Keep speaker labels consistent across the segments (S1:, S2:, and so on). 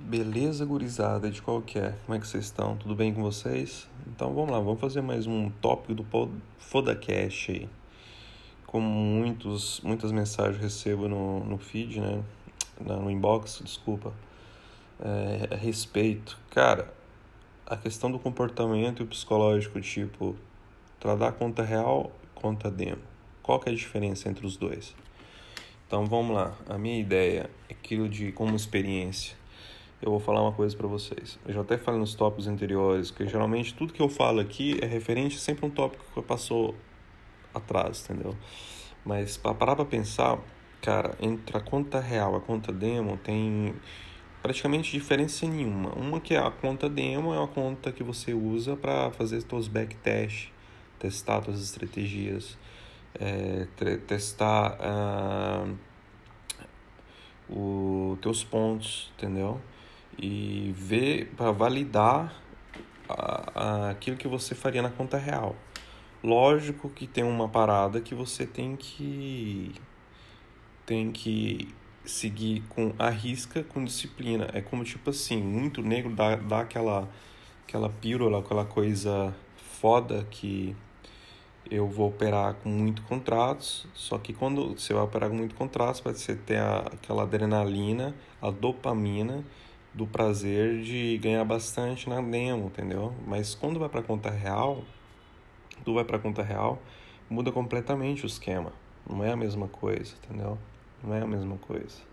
S1: Beleza, gurizada, de qualquer. Como é que vocês estão? Tudo bem com vocês? Então vamos lá, vamos fazer mais um tópico do Fodacast aí. Como muitos, muitas mensagens recebo no, no feed, né? No inbox, desculpa. É, a respeito. Cara, a questão do comportamento e o psicológico, tipo, tratar conta real conta demo. Qual que é a diferença entre os dois? Então vamos lá. A minha ideia é aquilo de como experiência eu vou falar uma coisa para vocês. Eu já até falei nos tópicos anteriores que geralmente tudo que eu falo aqui é referente sempre a um tópico que passou atrás, entendeu? Mas para parar para pensar, cara, entre a conta real e a conta demo tem praticamente diferença nenhuma. Uma que é a conta demo é uma conta que você usa para fazer seus backtest, testar suas estratégias, é, testar uh, os teus pontos, entendeu? E ver para validar a, a, aquilo que você faria na conta real. Lógico que tem uma parada que você tem que tem que seguir com a risca, com disciplina. É como tipo assim, muito negro dá, dá aquela aquela pílula, aquela coisa foda que eu vou operar com muito contratos, só que quando você vai operar com muito contratos, você ter a, aquela adrenalina, a dopamina do prazer de ganhar bastante na demo, entendeu? Mas quando vai para conta real, tu vai para conta real, muda completamente o esquema. Não é a mesma coisa, entendeu? Não é a mesma coisa.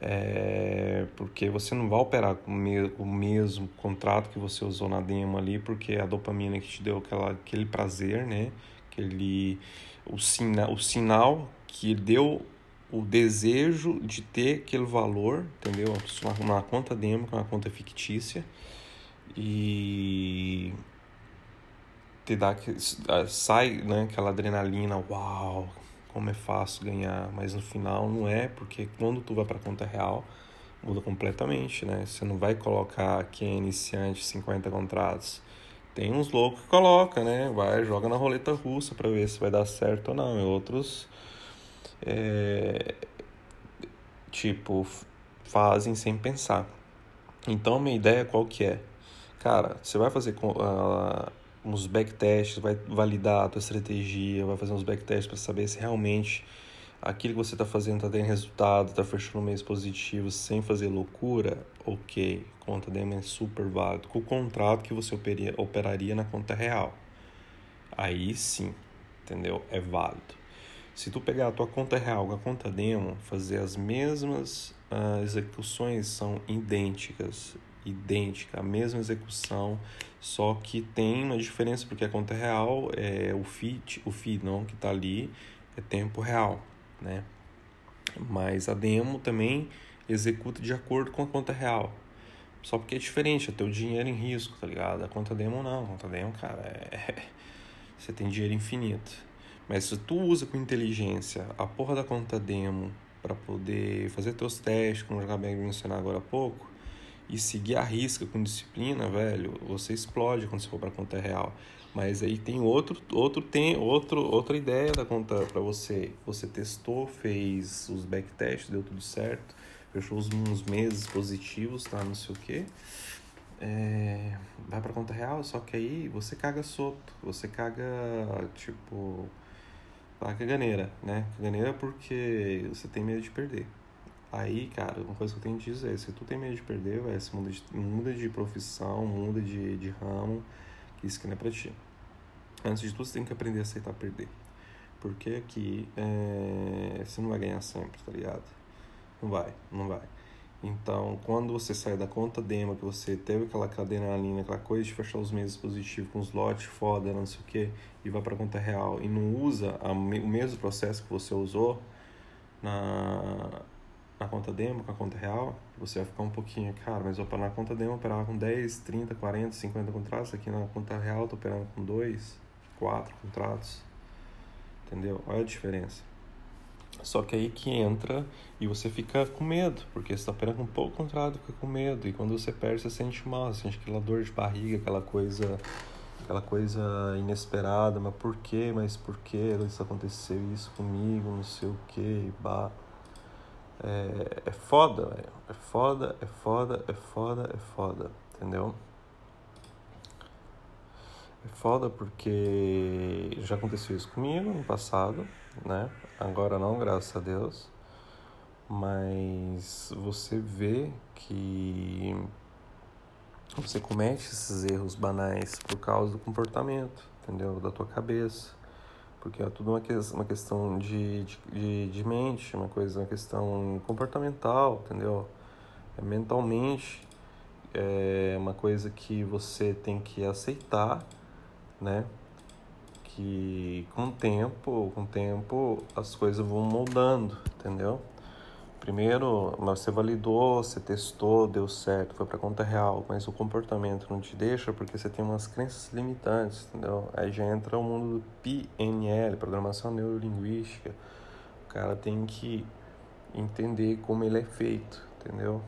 S1: É porque você não vai operar com o mesmo contrato que você usou na demo ali, porque a dopamina que te deu aquela, aquele prazer, né? Aquele, o, sina, o sinal que deu o desejo de ter aquele valor, entendeu? Uma conta demo, que é uma conta fictícia, e te dá sai né, aquela adrenalina, uau, como é fácil ganhar, mas no final não é, porque quando tu vai para conta real, muda completamente, né? Você não vai colocar quem é iniciante 50 contratos. Tem uns loucos que coloca, né? Vai, joga na roleta russa para ver se vai dar certo ou não. E outros é, tipo, fazem sem pensar. Então, a minha ideia qual que é? Cara, você vai fazer uh, uns backtests, vai validar a tua estratégia, vai fazer uns backtests para saber se realmente aquilo que você está fazendo está tendo resultado, está fechando mês positivo sem fazer loucura, ok, conta demo é super válido. Com o contrato que você operaria na conta real. Aí sim, entendeu? É válido. Se tu pegar a tua conta real com a conta demo, fazer as mesmas uh, execuções são idênticas, idêntica, a mesma execução, só que tem uma diferença porque a conta real é o feed, o feed não que está ali é tempo real, né? Mas a demo também executa de acordo com a conta real. Só porque é diferente, é teu dinheiro em risco, tá ligado? A conta demo não, a conta demo, cara, é... você tem dinheiro infinito. Mas se tu usa com inteligência a porra da conta demo para poder fazer teus testes, como eu acabei de mencionar agora há pouco, e seguir a risca com disciplina, velho, você explode quando você for para conta real. Mas aí tem outro, outro tem outro, outra ideia da conta para você. Você testou, fez os backtests, deu tudo certo, fechou uns meses positivos, tá? Não sei o que. É, vai para conta real, só que aí você caga solto, você caga tipo a caganeira, né? Caganeira porque você tem medo de perder. Aí, cara, uma coisa que eu tenho que dizer, se tu tem medo de perder, vai, você muda de, muda de profissão, muda de, de ramo, que isso que não é pra ti. Antes de tudo, você tem que aprender a aceitar perder. Porque aqui é, você não vai ganhar sempre, tá ligado? Não vai, não vai. Então, quando você sai da conta demo, que você teve aquela adrenalina, aquela coisa de fechar os meses positivos com os lotes foda, não sei o que, e vai para conta real e não usa a, o mesmo processo que você usou na, na conta demo, com a conta real, você vai ficar um pouquinho, cara, mas opa, na conta demo eu operava com 10, 30, 40, 50 contratos, aqui na conta real eu tô operando com 2, 4 contratos, entendeu? Olha a diferença. Só que aí que entra e você fica com medo, porque você está operando um pouco contrário, fica com medo. E quando você perde, você sente mal, você sente aquela dor de barriga, aquela coisa aquela coisa inesperada, mas por quê? Mas por que isso aconteceu isso comigo, não sei o que, bah. É, é foda, velho. É foda, é foda, é foda, é foda, entendeu? É foda porque já aconteceu isso comigo no passado, né? Agora não, graças a Deus. Mas você vê que você comete esses erros banais por causa do comportamento, entendeu? Da tua cabeça. Porque é tudo uma, que, uma questão de, de, de mente, uma coisa, uma questão comportamental, entendeu? É mentalmente é uma coisa que você tem que aceitar, né? Que com o tempo, com o tempo as coisas vão moldando, entendeu? Primeiro, você validou, você testou, deu certo, foi para conta real, mas o comportamento não te deixa porque você tem umas crenças limitantes, entendeu? Aí já entra o mundo do PNL, Programação Neurolinguística. O cara tem que entender como ele é feito, entendeu?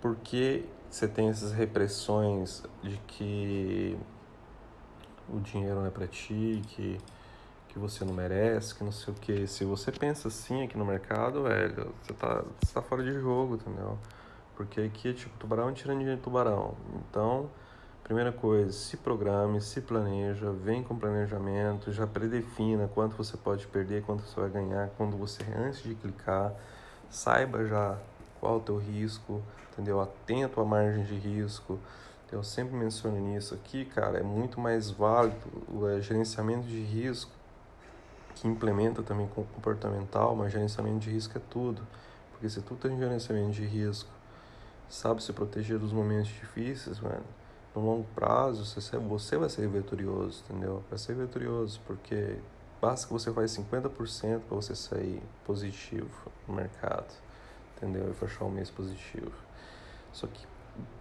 S1: Porque você tem essas repressões de que o dinheiro não é para ti, que que você não merece, que não sei o que. Se você pensa assim aqui no mercado, velho, você tá, você tá fora de jogo, entendeu? Porque aqui é tipo tubarão tirando dinheiro de tubarão. Então, primeira coisa, se programe, se planeja, vem com planejamento, já predefina quanto você pode perder, quanto você vai ganhar, quando você, antes de clicar, saiba já qual é o teu risco, entendeu? Atento à margem de risco. Eu sempre menciono nisso aqui, cara, é muito mais válido o é, gerenciamento de risco que implementa também com comportamental, mas gerenciamento de risco é tudo. Porque se tu tem gerenciamento de risco, sabe se proteger dos momentos difíceis, mano, no longo prazo você, você vai ser vitorioso, entendeu? Vai ser vitorioso, porque basta que você faz 50% para você sair positivo no mercado, entendeu? E fechar um mês positivo. Só que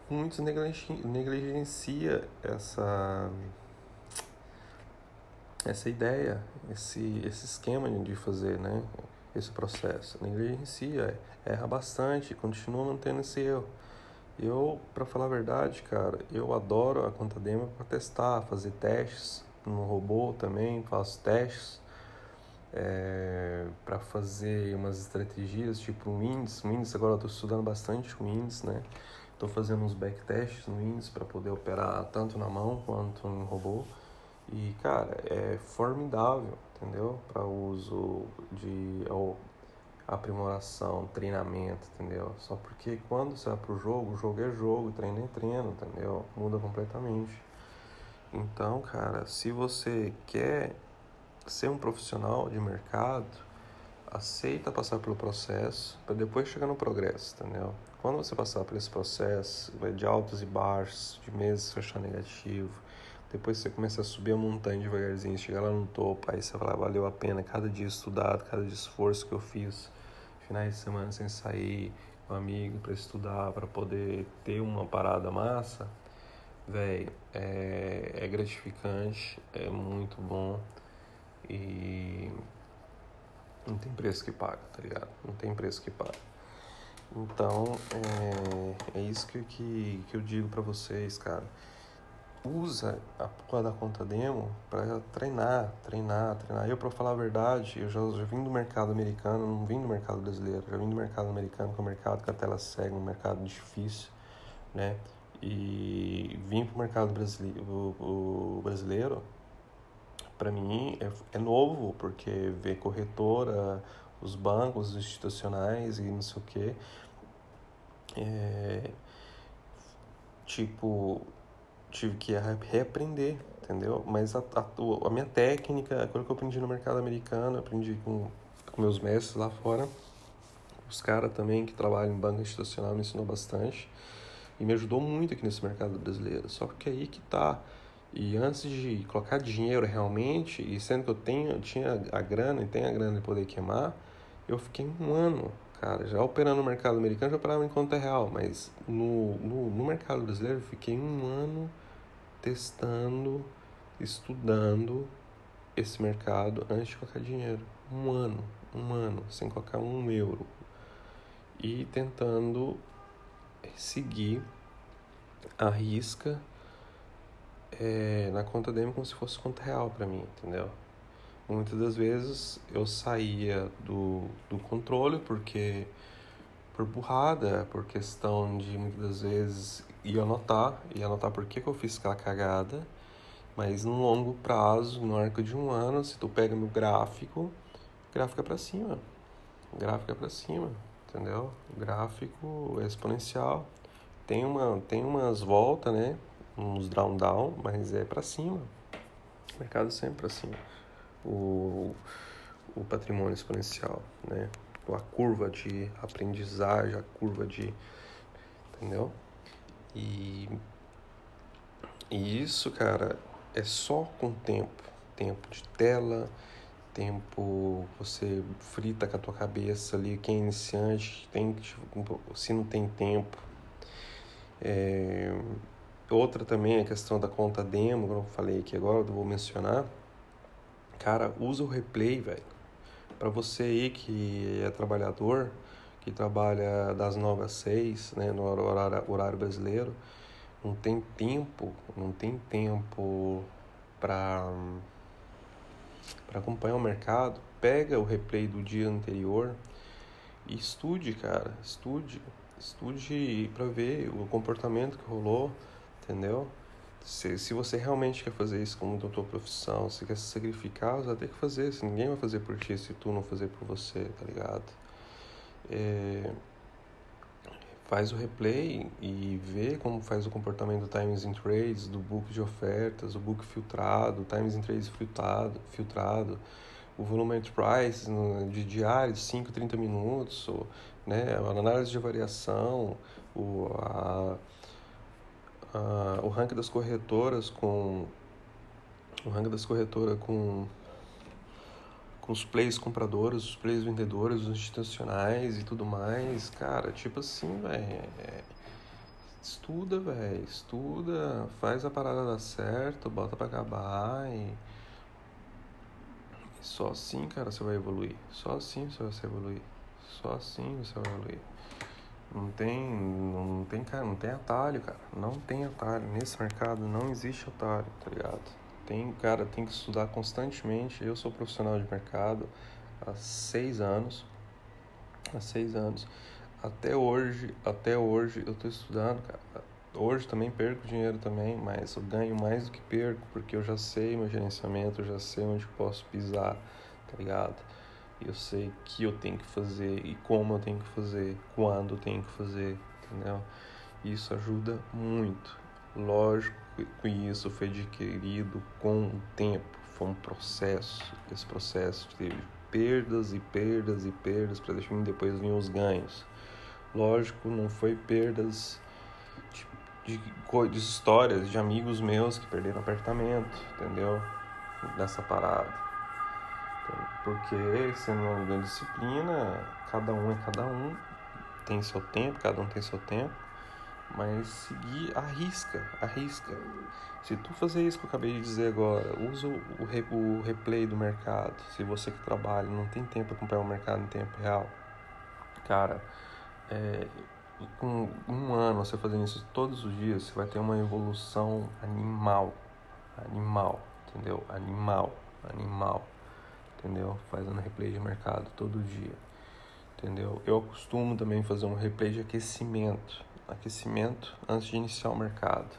S1: muitos negligencia essa essa ideia, esse, esse esquema de fazer né, esse processo. Negligencia, erra bastante, continua mantendo esse erro. Eu, para falar a verdade, cara, eu adoro a conta demo para testar, fazer testes no robô também, faço testes é, para fazer umas estratégias tipo o Windows. Windows agora eu estou estudando bastante o Windows, né? Estou fazendo uns backtests no Windows para poder operar tanto na mão quanto no robô. E, cara, é formidável, entendeu? Para uso de ou, aprimoração, treinamento, entendeu? Só porque quando você vai pro jogo, o jogo é jogo, treino é treino, entendeu? Muda completamente. Então, cara, se você quer ser um profissional de mercado, aceita passar pelo processo para depois chegar no progresso, entendeu? Quando você passar por esse processo, de altos e baixos, de meses fechar negativo, depois você começa a subir a montanha devagarzinho, chegar lá no topo, aí você fala, valeu a pena cada dia estudado, cada dia esforço que eu fiz, finais de semana sem sair com um amigo para estudar, para poder ter uma parada massa, velho, é, é gratificante, é muito bom e não tem preço que paga, tá ligado? Não tem preço que paga. Então, é, é isso que, que, que eu digo para vocês, cara usa a porra da conta demo para treinar, treinar, treinar. Eu, para falar a verdade, eu já, já vim do mercado americano, não vim do mercado brasileiro, já vim do mercado americano, que é um mercado que a tela segue, um mercado difícil, né? E vim para o mercado brasileiro, o, o brasileiro para mim, é, é novo, porque ver corretora, os bancos institucionais e não sei o que. É, tipo, tive que reaprender, entendeu? Mas a, a, a minha técnica, aquilo que eu aprendi no mercado americano, aprendi com, com meus mestres lá fora, os caras também que trabalham em banco institucional me ensinou bastante e me ajudou muito aqui nesse mercado brasileiro. Só que aí que tá. E antes de colocar dinheiro realmente, e sendo que eu tenho, tinha a grana e tenho a grana de poder queimar, eu fiquei um ano, cara, já operando no mercado americano, já operava em conta real, mas no, no, no mercado brasileiro eu fiquei um ano testando, estudando esse mercado antes de colocar dinheiro. Um ano, um ano, sem colocar um euro. E tentando seguir a risca é, na conta dele como se fosse conta real para mim, entendeu? Muitas das vezes eu saía do, do controle porque por burrada, por questão de muitas vezes ir anotar, e anotar por que, que eu fiz aquela cagada, mas no longo prazo, no arco de um ano, se tu pega no gráfico, gráfico é pra cima, gráfico é pra cima, entendeu? gráfico exponencial, tem, uma, tem umas voltas, né, uns down down, mas é para cima, o mercado sempre para cima, o, o patrimônio exponencial, né, a curva de aprendizagem, a curva de. Entendeu? E, e isso, cara, é só com tempo. Tempo de tela, tempo você frita com a tua cabeça ali, quem é iniciante, tem se não tem tempo. É, outra também é a questão da conta demo, que eu falei aqui agora, eu vou mencionar. Cara, usa o replay, velho para você aí que é trabalhador, que trabalha das 9 às 6, né, no horário, horário brasileiro, não tem tempo, não tem tempo para para acompanhar o mercado, pega o replay do dia anterior e estude, cara, estude, estude para ver o comportamento que rolou, entendeu? Se, se você realmente quer fazer isso como tua profissão, se quer se sacrificar, você vai ter que fazer. Se ninguém vai fazer por ti se tu não fazer por você, tá ligado? É, faz o replay e vê como faz o comportamento do Times in Trades, do book de ofertas, o book filtrado, Times in Trades filtrado, filtrado o volume enterprise de diário, 5, 30 minutos, né, a análise de variação, o, a uh, o ranking das corretoras com o ranking das corretoras com com os players compradores, os players vendedores, os institucionais e tudo mais, cara, tipo assim, velho, é, estuda, velho, estuda, faz a parada dar certo, bota para acabar e só assim, cara, você vai evoluir. Só assim você vai evoluir. Só assim você vai evoluir. Não tem, não tem, cara, não tem atalho, cara. Não tem atalho. Nesse mercado não existe atalho, tá ligado? Tem, cara, tem que estudar constantemente. Eu sou profissional de mercado há seis anos. Há seis anos. Até hoje, até hoje eu tô estudando, cara. Hoje também perco dinheiro também, mas eu ganho mais do que perco, porque eu já sei meu gerenciamento, eu já sei onde posso pisar, tá ligado? Eu sei que eu tenho que fazer e como eu tenho que fazer, quando eu tenho que fazer, entendeu? Isso ajuda muito. Lógico que isso foi adquirido com o tempo, foi um processo. Esse processo teve perdas e perdas e perdas para depois vir os ganhos. Lógico, não foi perdas de, de, de histórias de amigos meus que perderam apartamento, entendeu? Nessa parada porque sendo uma grande disciplina, cada um é cada um, tem seu tempo, cada um tem seu tempo, mas seguir, arrisca, arrisca. Se tu fazer isso que eu acabei de dizer agora, usa o, re, o replay do mercado, se você que trabalha não tem tempo para acompanhar o mercado em tempo real, cara, é, com um ano você fazendo isso todos os dias, você vai ter uma evolução animal, animal, entendeu? Animal, animal entendeu? Fazendo replay de mercado todo dia, entendeu? Eu costumo também fazer um replay de aquecimento, aquecimento antes de iniciar o mercado,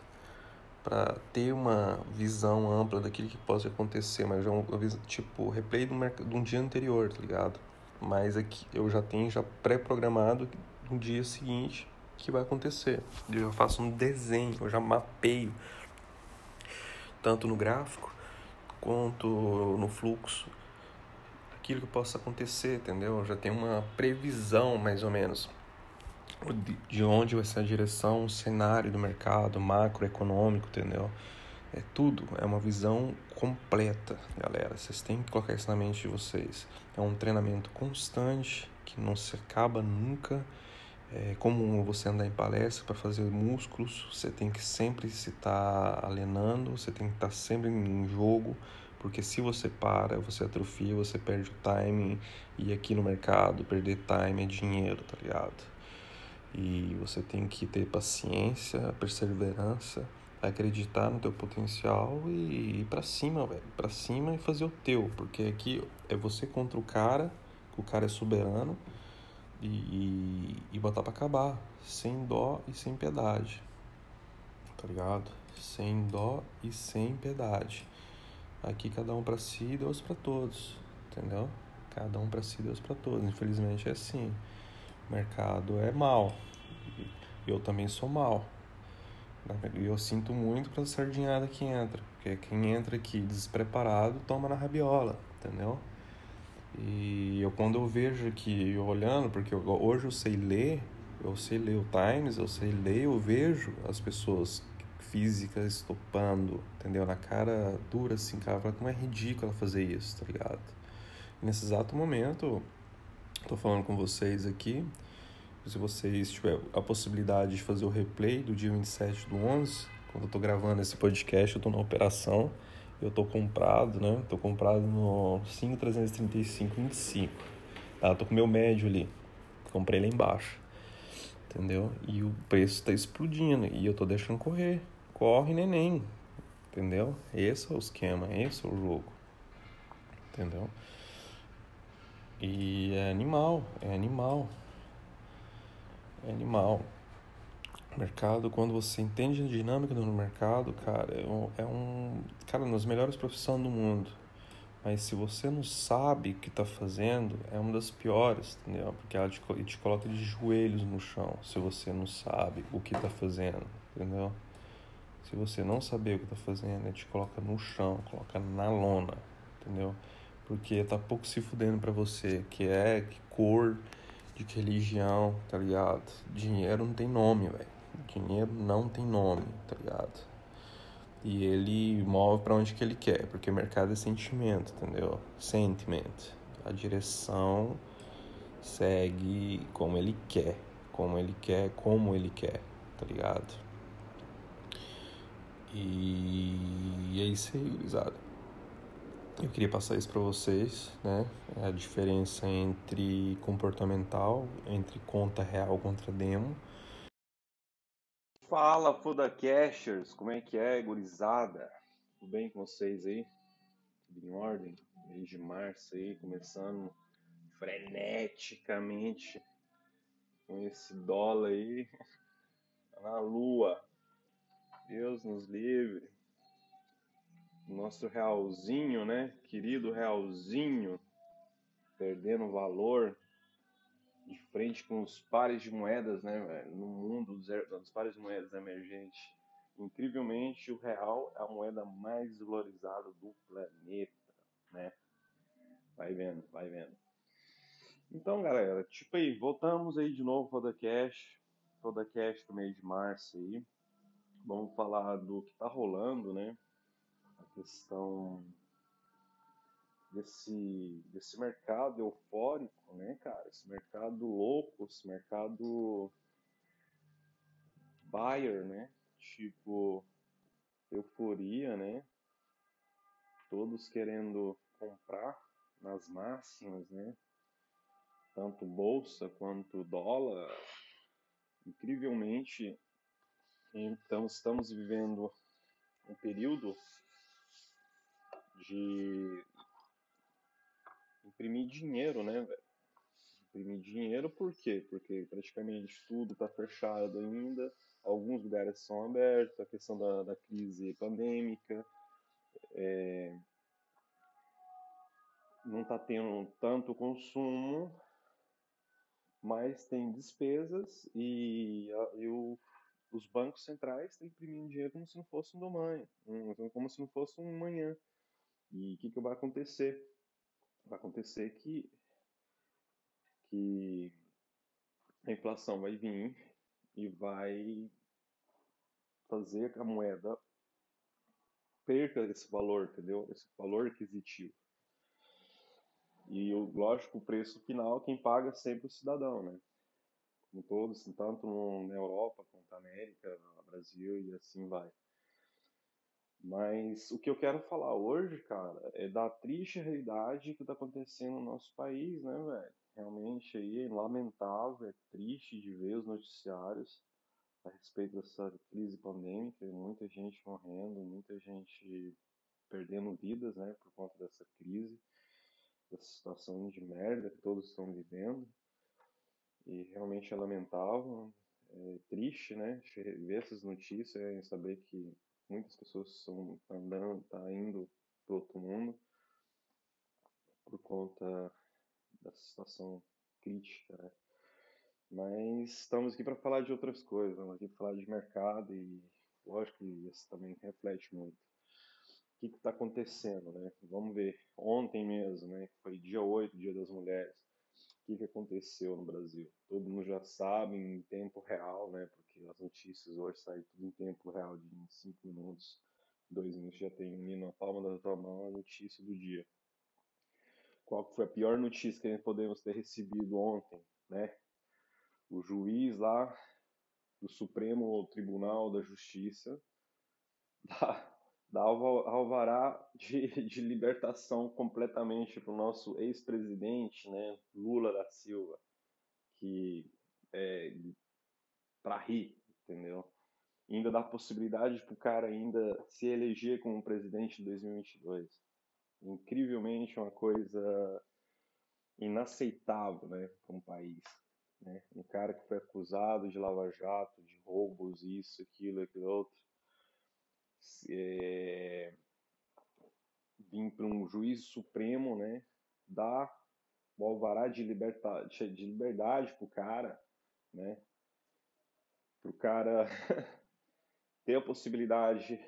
S1: para ter uma visão ampla daquilo que pode acontecer, mas já um, tipo replay do mercado de um dia anterior, tá ligado? Mas aqui eu já tenho já pré-programado no dia seguinte que vai acontecer. Eu já faço um desenho, eu já mapeio tanto no gráfico quanto no fluxo aquilo que possa acontecer, entendeu? Já tem uma previsão, mais ou menos, de onde vai ser a direção, o cenário do mercado macroeconômico, entendeu? É tudo, é uma visão completa, galera. Vocês têm que colocar isso na mente de vocês. É um treinamento constante que não se acaba nunca. É como você andar em palestra para fazer músculos, você tem que sempre se estar tá alenando, você tem que estar tá sempre em jogo porque se você para, você atrofia, você perde o timing. E aqui no mercado, perder time é dinheiro, tá ligado? E você tem que ter paciência, perseverança, acreditar no teu potencial e ir para cima, velho. Para cima e fazer o teu, porque aqui é você contra o cara, o cara é soberano, e, e, e botar para acabar, sem dó e sem piedade, tá ligado? Sem dó e sem piedade. Aqui cada um para si e Deus para todos, entendeu? Cada um para si e Deus para todos. Infelizmente é assim. O mercado é mal. Eu também sou mal. E eu sinto muito pra sardinhada que entra. Porque quem entra aqui despreparado toma na rabiola, entendeu? E eu quando eu vejo aqui, olhando, porque eu, hoje eu sei ler, eu sei ler o Times, eu sei ler, eu vejo as pessoas físicas estopando, entendeu? Na cara dura assim, cara, como é ridículo fazer isso, tá ligado? E nesse exato momento, tô falando com vocês aqui, se vocês tiverem a possibilidade de fazer o replay do dia 27 do 11, quando eu tô gravando esse podcast, eu tô na operação, eu tô comprado, né? Tô comprado no 5,335,25. Tá? Tô com meu médio ali. Comprei lá embaixo. Entendeu? E o preço tá explodindo. E eu tô deixando correr. Corre, neném. Entendeu? Esse é o esquema, esse é o jogo. Entendeu? E é animal, é animal. É animal. Mercado, quando você entende a dinâmica do mercado, cara, é um, é cara, nas melhores profissões do mundo. Mas se você não sabe o que está fazendo, é uma das piores, entendeu? Porque ela te, te coloca de joelhos no chão se você não sabe o que está fazendo, entendeu? Se você não saber o que está fazendo, ele te coloca no chão, coloca na lona, entendeu? Porque tá pouco se fudendo para você, que é, que cor, de que religião, tá ligado? Dinheiro não tem nome, velho. Dinheiro não tem nome, tá ligado? E ele move para onde que ele quer, porque mercado é sentimento, entendeu? Sentiment. A direção segue como ele quer, como ele quer, como ele quer, tá ligado? E é isso aí, gurizada. Eu queria passar isso para vocês, né? A diferença entre comportamental, entre conta real contra demo. Fala, Fodacashers! Como é que é, gurizada? Tudo bem com vocês aí? Tudo em ordem? Mês de março aí, começando freneticamente com esse dólar aí na lua. Deus nos livre nosso realzinho, né? Querido realzinho, perdendo valor de frente com os pares de moedas, né? No mundo dos, dos pares de moedas emergentes. Incrivelmente, o real é a moeda mais valorizada do planeta, né? Vai vendo, vai vendo. Então, galera, tipo aí, voltamos aí de novo para o Cash, toda Cash do mês de março aí. Vamos falar do que tá rolando, né? a questão desse, desse mercado eufórico, né, cara? Esse mercado louco, esse mercado buyer, né? Tipo, euforia, né? Todos querendo comprar nas máximas, né? Tanto bolsa quanto dólar. Incrivelmente, então estamos vivendo um período de imprimir dinheiro, né, velho? Imprimir dinheiro por quê? Porque praticamente tudo está fechado ainda, alguns lugares são abertos, a questão da, da crise pandêmica, é, não está tendo tanto consumo, mas tem despesas e, e o, os bancos centrais estão imprimindo dinheiro como se não fosse um domanho, como se não fosse um manhã. E o que, que vai acontecer? Vai acontecer que, que a inflação vai vir e vai fazer a moeda perca esse valor, entendeu? Esse valor aquisitivo. E, lógico, o preço final, quem paga é sempre o cidadão, né? Como todos, tanto na Europa quanto na América, no Brasil e assim vai. Mas o que eu quero falar hoje, cara, é da triste realidade que está acontecendo no nosso país, né, velho? Realmente aí é lamentável, é triste de ver os noticiários a respeito dessa crise pandêmica, muita gente morrendo, muita gente perdendo vidas, né, por conta dessa crise, dessa situação de merda que todos estão vivendo.
S2: E realmente é lamentável, é triste, né? Ver essas notícias e saber que muitas pessoas estão andando, tá indo para outro mundo por conta da situação crítica, né? Mas estamos aqui para falar de outras coisas, estamos aqui para falar de mercado e lógico que isso também reflete muito. O que está acontecendo, né? Vamos ver. Ontem mesmo, né? Foi dia 8, dia das mulheres. O que, que aconteceu no Brasil? Todo mundo já sabe em tempo real, né? Porque as notícias hoje saem tudo em tempo real, de 5 minutos, 2 minutos já tem ali na palma da tua mão a notícia do dia. Qual foi a pior notícia que podemos ter recebido ontem, né? o juiz lá do Supremo Tribunal da Justiça dá, dá alvará de, de libertação completamente para o nosso ex-presidente, né, Lula da Silva, que é para rir, entendeu? ainda dá possibilidade para o cara ainda se eleger como presidente de 2022. Incrivelmente uma coisa inaceitável, né, para um país. Né? Um cara que foi acusado de lava-jato, de roubos, isso, aquilo, aquilo outro, é, vir para um juiz supremo, né? Dar o alvará de, liberta, de liberdade pro cara, né? Pro cara ter a possibilidade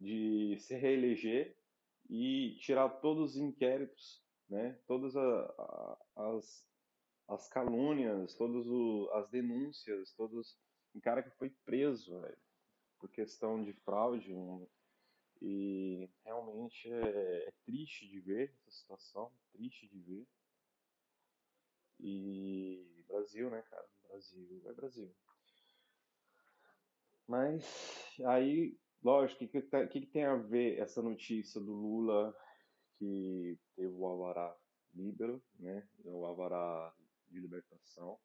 S2: de se reeleger e tirar todos os inquéritos, né? Todas as as calúnias, todas as denúncias, todos um cara que foi preso velho, por questão de fraude e realmente é, é, triste de ver essa situação, triste de ver. E Brasil, né, cara? Brasil é Brasil. Mas aí, lógico, o que, que, que, tem a ver essa notícia do Lula que teve o Alvará Líbero, né? O Alvará de libertação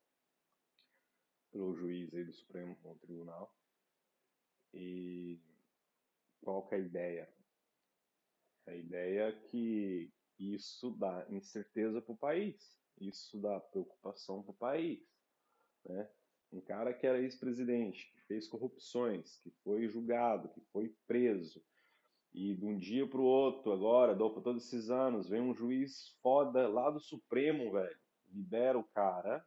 S2: pelo juiz aí do Supremo Tribunal. E qual que é a ideia? A ideia é que isso dá incerteza para o país, isso dá preocupação para o país. Né? Um cara que era ex-presidente, que fez corrupções, que foi julgado, que foi preso, e de um dia para o outro, agora, por todos esses anos, vem um juiz foda lá do Supremo, velho, libera o cara,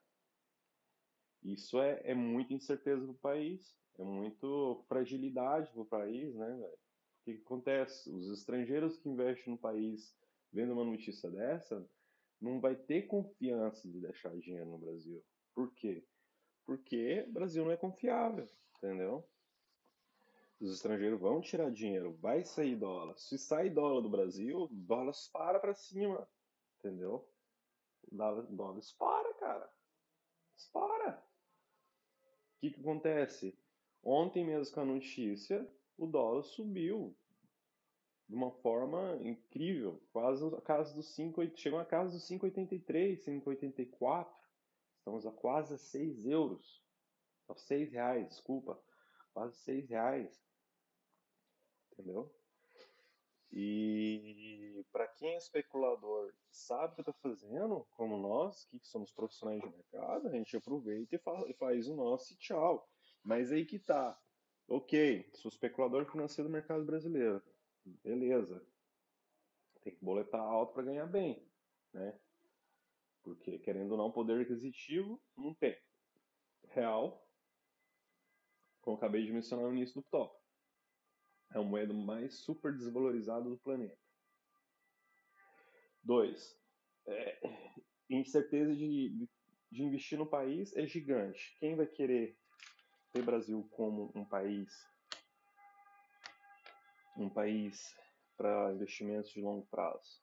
S2: isso é, é muita incerteza para o país, é muito fragilidade para o país, né, velho? O que, que acontece? Os estrangeiros que investem no país vendo uma notícia dessa, não vai ter confiança de deixar dinheiro no Brasil. Por quê? Porque o Brasil não é confiável, entendeu? Os estrangeiros vão tirar dinheiro, vai sair dólar. Se sair dólar do Brasil, dólar para para cima, entendeu? O dólar dispara, cara. Dispara. O que, que acontece? Ontem mesmo com a notícia, o dólar subiu de uma forma incrível, quase a casa dos 5, chegou a casa dos 5,83, 5,84. Estamos a quase 6 euros. A 6 reais, desculpa. Quase 6 reais. Entendeu? E para quem é especulador sabe o que está fazendo, como nós, que somos profissionais de mercado, a gente aproveita e e faz o nosso e tchau. Mas aí que tá. Ok, sou especulador financeiro do mercado brasileiro. Beleza. Tem que boletar alto para ganhar bem, né? Porque, querendo ou não, poder aquisitivo não tem. Real, como acabei de mencionar no início do top é a moeda mais super desvalorizada do planeta. Dois, é, incerteza de, de investir no país é gigante. Quem vai querer ter Brasil como um país, um país para investimentos de longo prazo,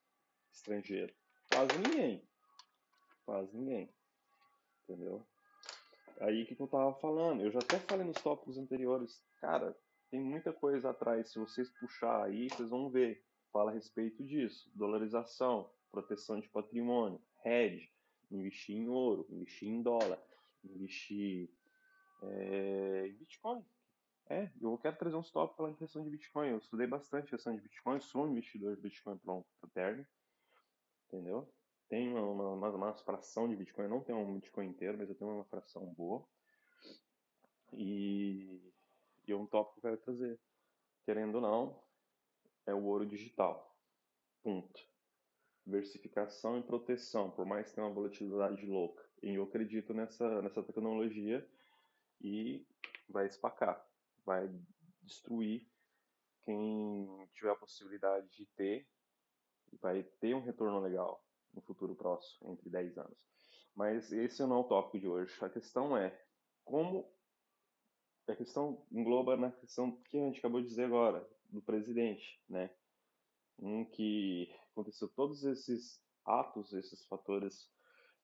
S2: estrangeiro? Quase ninguém. Quase ninguém. Entendeu? Aí que, que eu tava falando? Eu já até falei nos tópicos anteriores. Cara, tem muita coisa atrás. Se vocês puxar aí, vocês vão ver. Fala a respeito disso. Dolarização, proteção de patrimônio, hedge, investir em ouro, investir em dólar, investir é, em Bitcoin. É, eu quero trazer uns tópicos falar em questão de Bitcoin. Eu estudei bastante questão de Bitcoin, sou um investidor de Bitcoin para terno. Entendeu? tenho uma, uma, uma fração de Bitcoin, não tenho um Bitcoin inteiro, mas eu tenho uma fração boa. E, e um tópico que eu quero trazer. Querendo ou não, é o ouro digital. Ponto. Diversificação e proteção, por mais que tenha uma volatilidade louca. E eu acredito nessa, nessa tecnologia e vai espacar, vai destruir quem tiver a possibilidade de ter, vai ter um retorno legal no futuro próximo, entre 10 anos. Mas esse não é o tópico de hoje. A questão é como a questão engloba na questão que a gente acabou de dizer agora, do presidente, né? Um que aconteceu todos esses atos, esses fatores,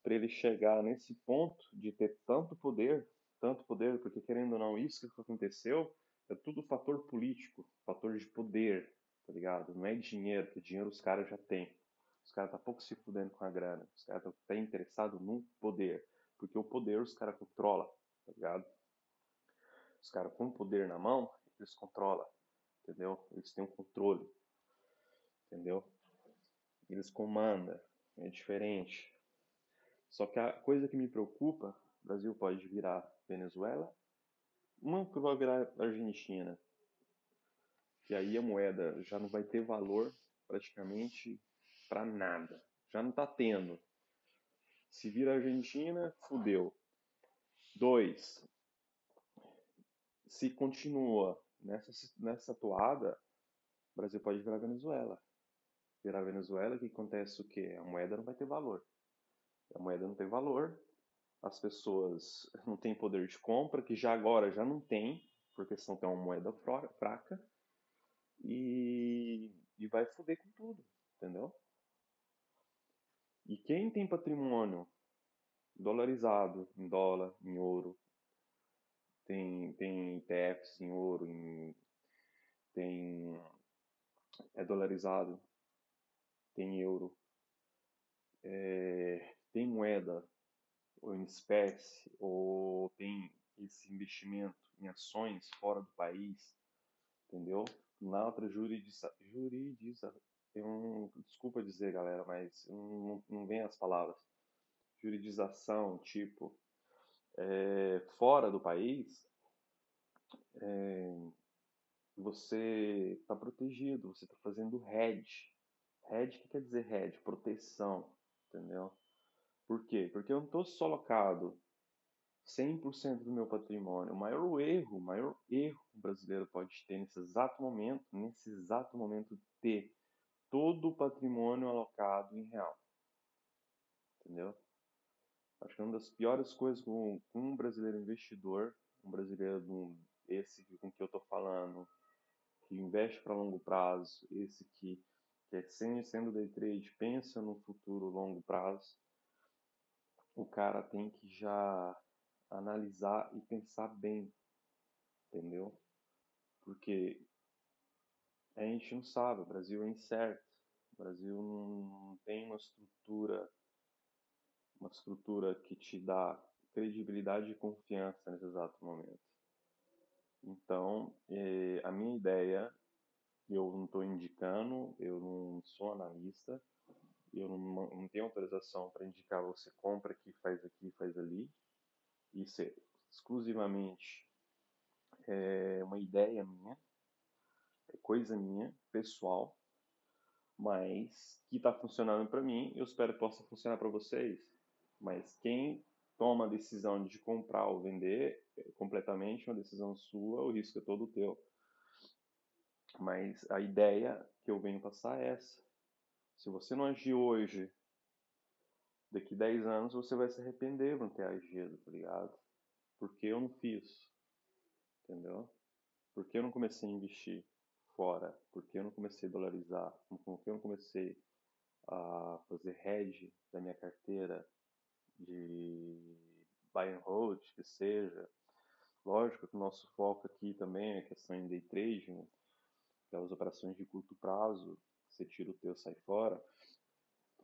S2: para ele chegar nesse ponto de ter tanto poder, tanto poder, porque querendo ou não, isso que aconteceu é tudo fator político, fator de poder, tá ligado? Não é dinheiro, que dinheiro os caras já têm. Os caras tá pouco se fudendo com a grana. Os caras estão tá interessados no poder. Porque o poder os caras controlam, tá ligado? Os caras com o poder na mão, eles controlam, entendeu? Eles têm um controle, entendeu? Eles comandam, é diferente. Só que a coisa que me preocupa, o Brasil pode virar Venezuela, uma que vai virar Argentina, que aí a moeda já não vai ter valor praticamente para nada. Já não está tendo. Se vira Argentina, fudeu. Dois, se continua nessa, nessa toada, o Brasil pode virar Venezuela. Virar Venezuela, que acontece o quê? A moeda não vai ter valor. A moeda não tem valor, as pessoas não têm poder de compra, que já agora já não tem, porque senão tem uma moeda fraca, e, e vai foder com tudo, entendeu? E quem tem patrimônio dolarizado, em dólar, em ouro, tem, tem ETFs em ouro, em, tem é dolarizado, tem euro, é, tem moeda ou em espécie, ou tem esse investimento em ações fora do país, entendeu? Na outra juridiza, juridiza desculpa dizer, galera, mas não, não vem as palavras. Juridização, tipo, é, fora do país, é, você está protegido, você está fazendo hedge. Hedge, que quer dizer hedge? Proteção, entendeu? Por quê? Porque eu não estou só alocado 100% do meu patrimônio. O maior erro, o maior erro que o brasileiro pode ter nesse exato momento, nesse exato momento, ter todo o patrimônio alocado em real. Entendeu? Acho que é uma das piores coisas com, com um brasileiro investidor, um brasileiro esse com que eu estou falando, que investe para longo prazo, esse que, que é sendo, sendo day trade, pensa no futuro longo prazo, o cara tem que já analisar e pensar bem, entendeu? Porque a gente não sabe, o Brasil é incerto, o Brasil não tem uma estrutura, uma estrutura que te dá credibilidade e confiança nesse exato momento. Então, eh, a minha ideia, eu não estou indicando, eu não sou analista, eu não, não tenho autorização para indicar você compra aqui, faz aqui, faz ali. Isso é exclusivamente é uma ideia minha, é coisa minha, pessoal, mas que está funcionando para mim, eu espero que possa funcionar para vocês. Mas quem toma a decisão de comprar ou vender é completamente uma decisão sua, o risco é todo teu. Mas a ideia que eu venho passar é essa. Se você não agir hoje, daqui 10 anos você vai se arrepender de não ter agido, tá ligado? Porque eu não fiz. Entendeu? Porque eu não comecei a investir fora? Porque eu não comecei a dolarizar? Porque eu não comecei a fazer hedge da minha carteira de buy and hold, que seja. Lógico que o nosso foco aqui também é questão em day trading, aquelas operações de curto prazo, você tira o teu, sai fora,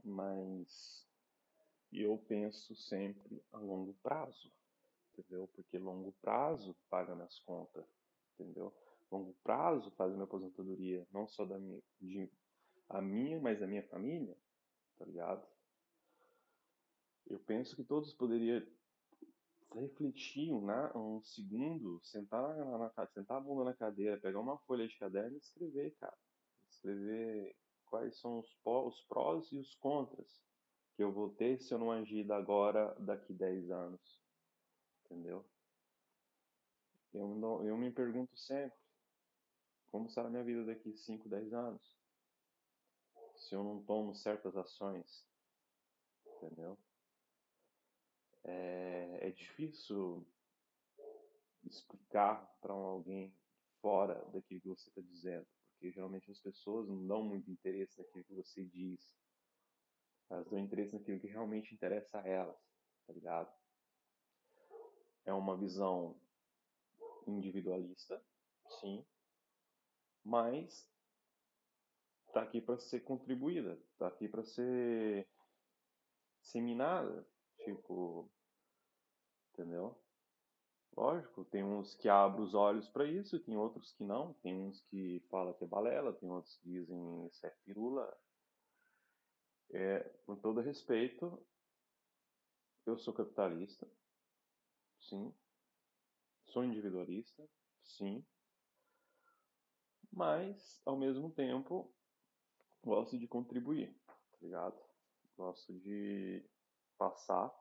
S2: mas eu penso sempre a longo prazo, entendeu? Porque longo prazo paga minhas contas, entendeu? Longo prazo faz minha aposentadoria, não só da minha, de, a minha, mas da minha família, tá ligado? eu penso que todos poderiam refletir um, um segundo, sentar, na, na, sentar a bunda na cadeira, pegar uma folha de caderno e escrever, cara. Escrever quais são os, os prós e os contras que eu vou ter se eu não agir agora, daqui 10 anos. Entendeu? Eu, não, eu me pergunto sempre, como será minha vida daqui 5, 10 anos? Se eu não tomo certas ações, entendeu? É, é difícil explicar para alguém fora daquilo que você está dizendo, porque geralmente as pessoas não dão muito interesse naquilo que você diz. Elas dão interesse naquilo que realmente interessa a elas, tá ligado? É uma visão individualista, sim, mas tá aqui para ser contribuída, tá aqui para ser seminada, tipo, entendeu? Lógico, tem uns que abrem os olhos para isso, tem outros que não, tem uns que falam que é balela, tem outros que dizem isso é firula. É, com todo respeito, eu sou capitalista, sim, Sou individualista, sim. Mas, ao mesmo tempo, gosto de contribuir, tá ligado? Gosto de passar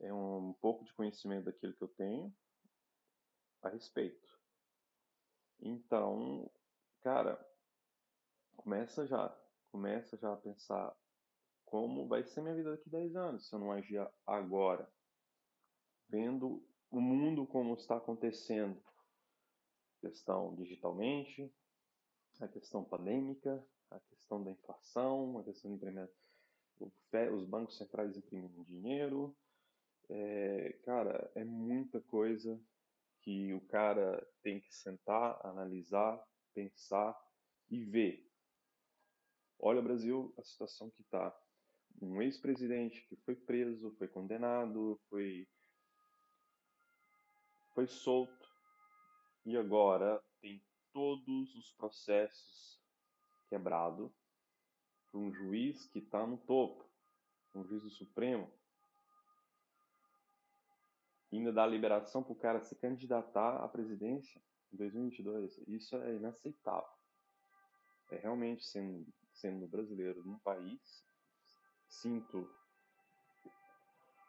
S2: é um pouco de conhecimento daquilo que eu tenho a respeito. Então, cara, começa já, começa já a pensar como vai ser minha vida daqui a 10 anos se eu não agir agora vendo o mundo como está acontecendo. A questão digitalmente, a questão pandêmica, a questão da inflação, a questão de imprimir, os bancos centrais imprimindo dinheiro. É, cara, é muita coisa que o cara tem que sentar, analisar, pensar e ver. Olha Brasil, a situação que está. Um ex-presidente que foi preso, foi condenado, foi foi solto e agora tem todos os processos quebrados por um juiz que está no topo, um juiz do Supremo. Ainda dá liberação para o cara se candidatar à presidência em 2022. Isso é inaceitável. É realmente sendo, sendo brasileiro num país, sinto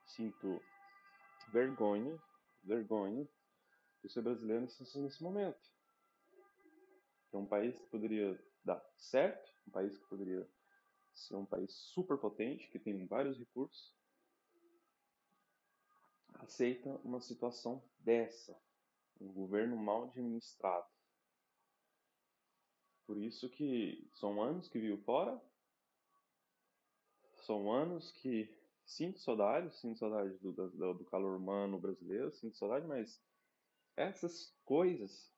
S2: sinto vergonha, vergonha de ser brasileiro nesse momento. É um país que poderia dar certo, um país que poderia ser um país super potente, que tem vários recursos, aceita uma situação dessa, um governo mal administrado. Por isso que são anos que vivo fora, são anos que sinto saudade, sinto saudade do, do, do calor humano brasileiro, sinto saudade, mas essas coisas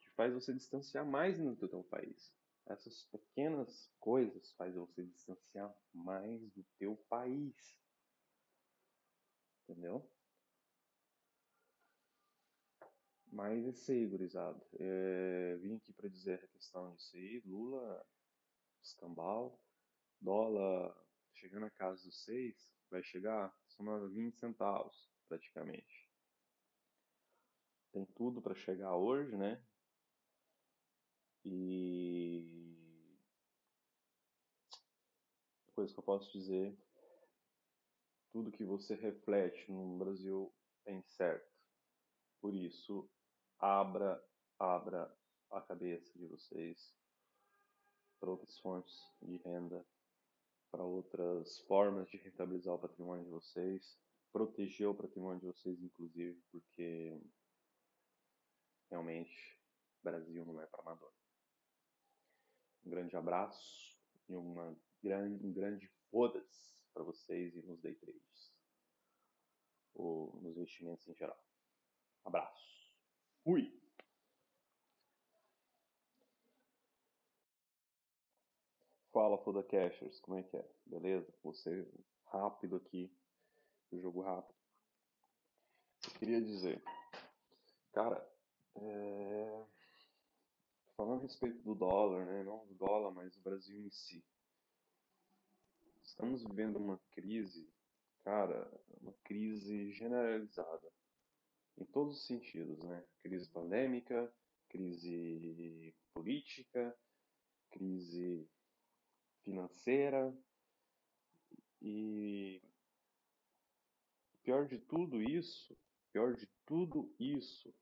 S2: que faz você distanciar mais do teu país. Essas pequenas coisas faz você distanciar mais do teu país. Entendeu? Mas esse aí, gurizado. É, vim aqui para dizer a questão disso aí. Lula, escambau, dólar chegando a casa dos seis, vai chegar, são 20 centavos praticamente tem tudo para chegar hoje, né? E coisa que eu posso dizer, tudo que você reflete no Brasil é incerto. Por isso, abra, abra a cabeça de vocês para outras fontes de renda, para outras formas de rentabilizar o patrimônio de vocês, proteger o patrimônio de vocês, inclusive, porque Realmente, Brasil não é para amador. Um grande abraço e uma grande, um grande foda-se para vocês e nos day trades. Ou nos investimentos em geral. Abraço. Fui! Fala, Foda Cashers, como é que é? Beleza? Você rápido aqui, o jogo rápido. Eu queria dizer, cara, é... Falando a respeito do dólar, né? não do dólar, mas do Brasil em si. Estamos vivendo uma crise, cara, uma crise generalizada em todos os sentidos, né? Crise pandêmica, crise política, crise financeira e pior de tudo isso, pior de tudo isso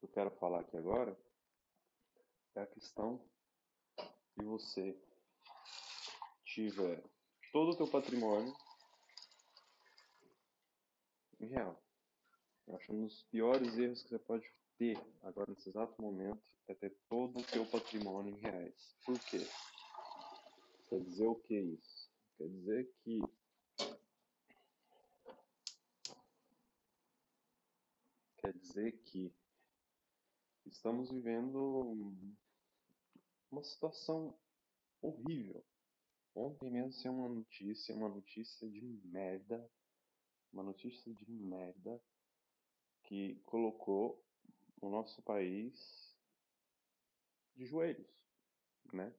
S2: eu quero falar aqui agora é a questão de você tiver todo o teu patrimônio em real. Acho um dos piores erros que você pode ter agora nesse exato momento é ter todo o teu patrimônio em reais. Por quê? Quer dizer o que isso? Quer dizer que quer dizer que estamos vivendo uma situação horrível. Ontem mesmo saiu uma notícia, uma notícia de merda, uma notícia de merda que colocou o nosso país de joelhos, né?